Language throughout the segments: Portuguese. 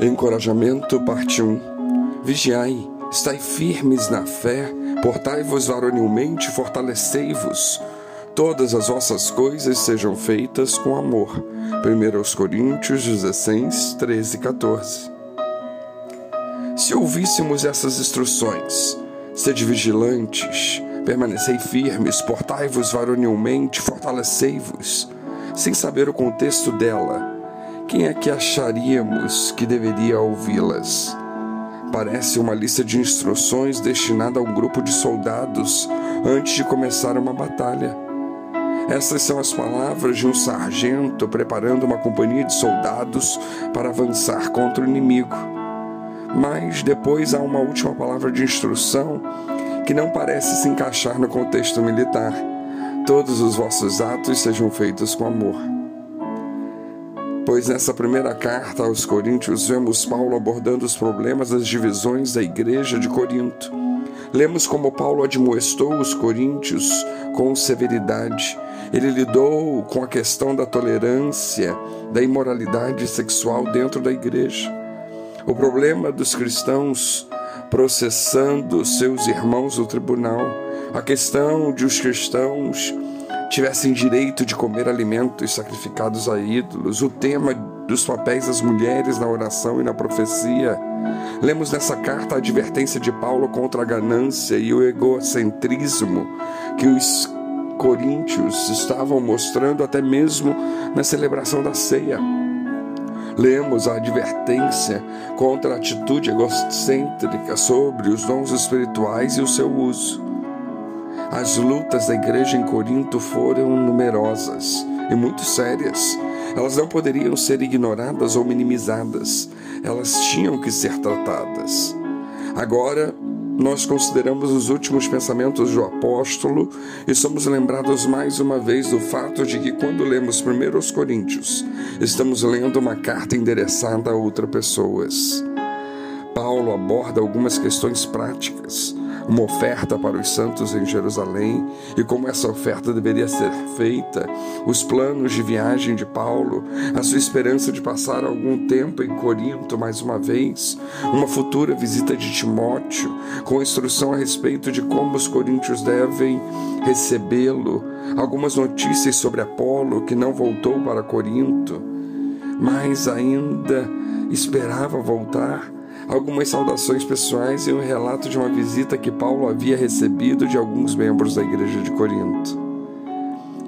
Encorajamento, parte 1. Vigiai, estai firmes na fé, portai-vos varonilmente, fortalecei-vos. Todas as vossas coisas sejam feitas com amor. 1 Coríntios 16, 13 e 14. Se ouvíssemos essas instruções, sede vigilantes, permanecei firmes, portai-vos varonilmente, fortalecei-vos, sem saber o contexto dela, quem é que acharíamos que deveria ouvi-las? Parece uma lista de instruções destinada a um grupo de soldados antes de começar uma batalha. Essas são as palavras de um sargento preparando uma companhia de soldados para avançar contra o inimigo. Mas depois há uma última palavra de instrução que não parece se encaixar no contexto militar. Todos os vossos atos sejam feitos com amor. Pois nessa primeira carta aos Coríntios vemos Paulo abordando os problemas das divisões da igreja de Corinto. Lemos como Paulo admoestou os coríntios com severidade. Ele lidou com a questão da tolerância, da imoralidade sexual dentro da igreja. O problema dos cristãos processando seus irmãos no tribunal, a questão de os cristãos tivessem direito de comer alimentos sacrificados a ídolos, o tema dos papéis das mulheres na oração e na profecia. Lemos nessa carta a advertência de Paulo contra a ganância e o egocentrismo que os coríntios estavam mostrando até mesmo na celebração da ceia. Lemos a advertência contra a atitude egocêntrica sobre os dons espirituais e o seu uso. As lutas da igreja em Corinto foram numerosas e muito sérias. Elas não poderiam ser ignoradas ou minimizadas, elas tinham que ser tratadas. Agora, nós consideramos os últimos pensamentos do apóstolo e somos lembrados mais uma vez do fato de que, quando lemos primeiro os Coríntios, estamos lendo uma carta endereçada a outras pessoas. Paulo aborda algumas questões práticas uma oferta para os santos em Jerusalém e como essa oferta deveria ser feita, os planos de viagem de Paulo, a sua esperança de passar algum tempo em Corinto mais uma vez, uma futura visita de Timóteo, com instrução a respeito de como os coríntios devem recebê-lo, algumas notícias sobre Apolo que não voltou para Corinto, mas ainda esperava voltar algumas saudações pessoais e um relato de uma visita que Paulo havia recebido de alguns membros da igreja de Corinto.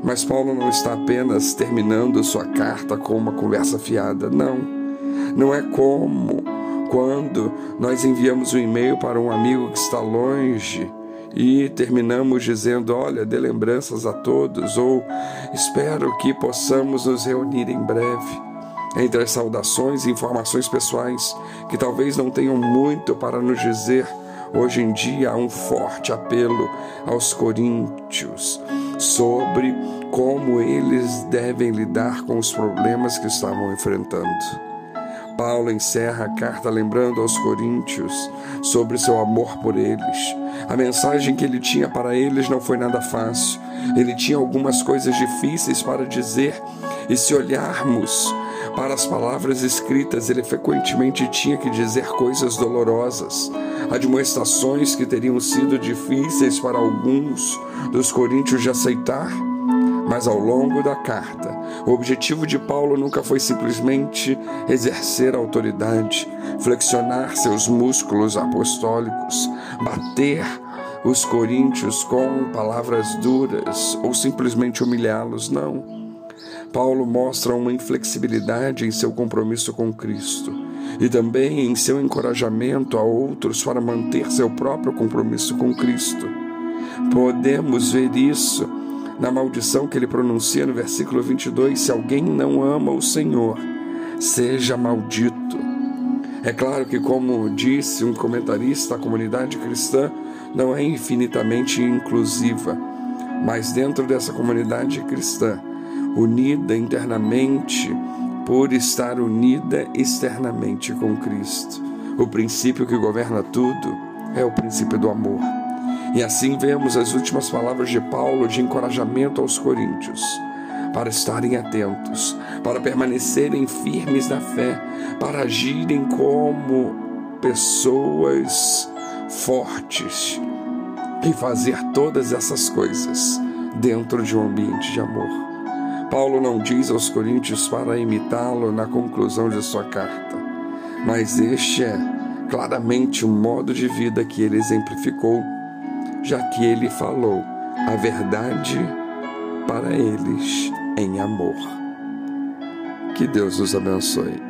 Mas Paulo não está apenas terminando sua carta com uma conversa fiada, não. Não é como quando nós enviamos um e-mail para um amigo que está longe e terminamos dizendo: Olha, dê lembranças a todos, ou espero que possamos nos reunir em breve. Entre as saudações e informações pessoais, que talvez não tenham muito para nos dizer, hoje em dia há um forte apelo aos coríntios sobre como eles devem lidar com os problemas que estavam enfrentando. Paulo encerra a carta lembrando aos coríntios sobre seu amor por eles. A mensagem que ele tinha para eles não foi nada fácil. Ele tinha algumas coisas difíceis para dizer, e se olharmos para as palavras escritas, ele frequentemente tinha que dizer coisas dolorosas, admoestações que teriam sido difíceis para alguns dos coríntios de aceitar. Mas ao longo da carta, o objetivo de Paulo nunca foi simplesmente exercer autoridade, flexionar seus músculos apostólicos, bater os coríntios com palavras duras ou simplesmente humilhá-los, não. Paulo mostra uma inflexibilidade em seu compromisso com Cristo e também em seu encorajamento a outros para manter seu próprio compromisso com Cristo. Podemos ver isso na maldição que ele pronuncia no versículo 22: Se alguém não ama o Senhor, seja maldito. É claro que, como disse um comentarista, a comunidade cristã não é infinitamente inclusiva, mas dentro dessa comunidade cristã, unida internamente por estar unida externamente com Cristo. O princípio que governa tudo é o princípio do amor. E assim vemos as últimas palavras de Paulo de encorajamento aos coríntios para estarem atentos, para permanecerem firmes na fé, para agirem como pessoas fortes e fazer todas essas coisas dentro de um ambiente de amor. Paulo não diz aos coríntios para imitá-lo na conclusão de sua carta, mas este é claramente o modo de vida que ele exemplificou, já que ele falou a verdade para eles em amor. Que Deus os abençoe.